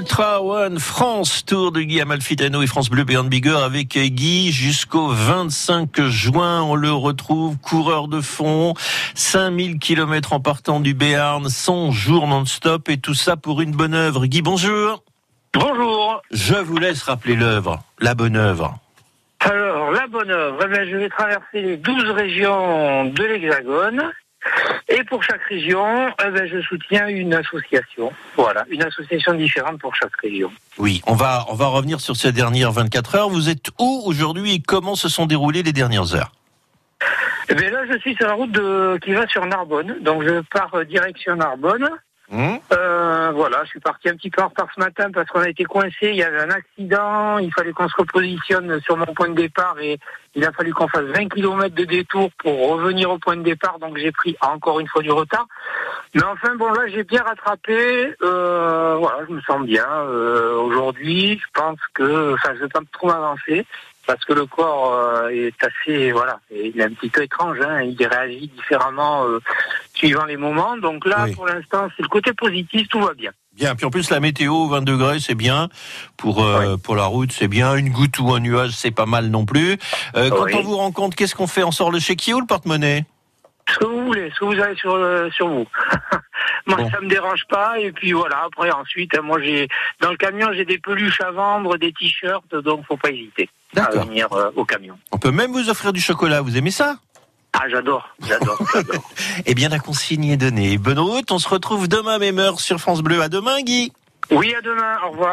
Ultra One France Tour de Guy Amalfitano et France Bleu Béarn Bigger avec Guy jusqu'au 25 juin. On le retrouve coureur de fond, 5000 km en partant du Béarn, 100 jours non-stop et tout ça pour une bonne œuvre. Guy, bonjour. Bonjour. Je vous laisse rappeler l'œuvre, la bonne œuvre. Alors, la bonne œuvre, eh je vais traverser les 12 régions de l'Hexagone. Et pour chaque région, eh bien, je soutiens une association. Voilà, une association différente pour chaque région. Oui, on va, on va revenir sur ces dernières 24 heures. Vous êtes où aujourd'hui et comment se sont déroulées les dernières heures? Eh bien, là, je suis sur la route de, qui va sur Narbonne. Donc, je pars euh, direction Narbonne. Hum? Euh, voilà, je suis parti un petit peu en retard ce matin parce qu'on a été coincé. Il y avait un accident. Il fallait qu'on se repositionne sur mon point de départ et il a fallu qu'on fasse 20 km de détour pour revenir au point de départ. Donc j'ai pris encore une fois du retard. Mais enfin bon là j'ai bien rattrapé. Euh, voilà, je me sens bien euh, aujourd'hui. Je pense que, enfin, je vais pas trop m'avancer parce que le corps euh, est assez, voilà, il est un petit peu étrange. Hein, il réagit différemment euh, suivant les moments. Donc là, Oui. pour l'instant, c'est le côté positif, tout va bien. Bien, puis en plus la météo, 20 degrés, c'est bien. Pour euh, pour la route, c'est bien. Une goutte ou un nuage, c'est pas mal non plus. Euh, quand Oui. on vous rencontre, qu'est-ce qu'on fait? On sort le chéquier ou le porte-monnaie? Ce que vous voulez, ce que vous avez sur, euh, sur vous. moi, Bon. ça me dérange pas. Et puis voilà, après, ensuite, moi, j'ai dans le camion, j'ai des peluches à vendre, des t-shirts, donc faut pas hésiter à venir au camion. On peut même vous offrir du chocolat. Vous aimez ça? Ah, j'adore, j'adore, j'adore. Eh bien, la consigne est donnée. Bonne route. On se retrouve demain même heure sur France Bleu. À demain, Guy. Oui, à demain. Au revoir.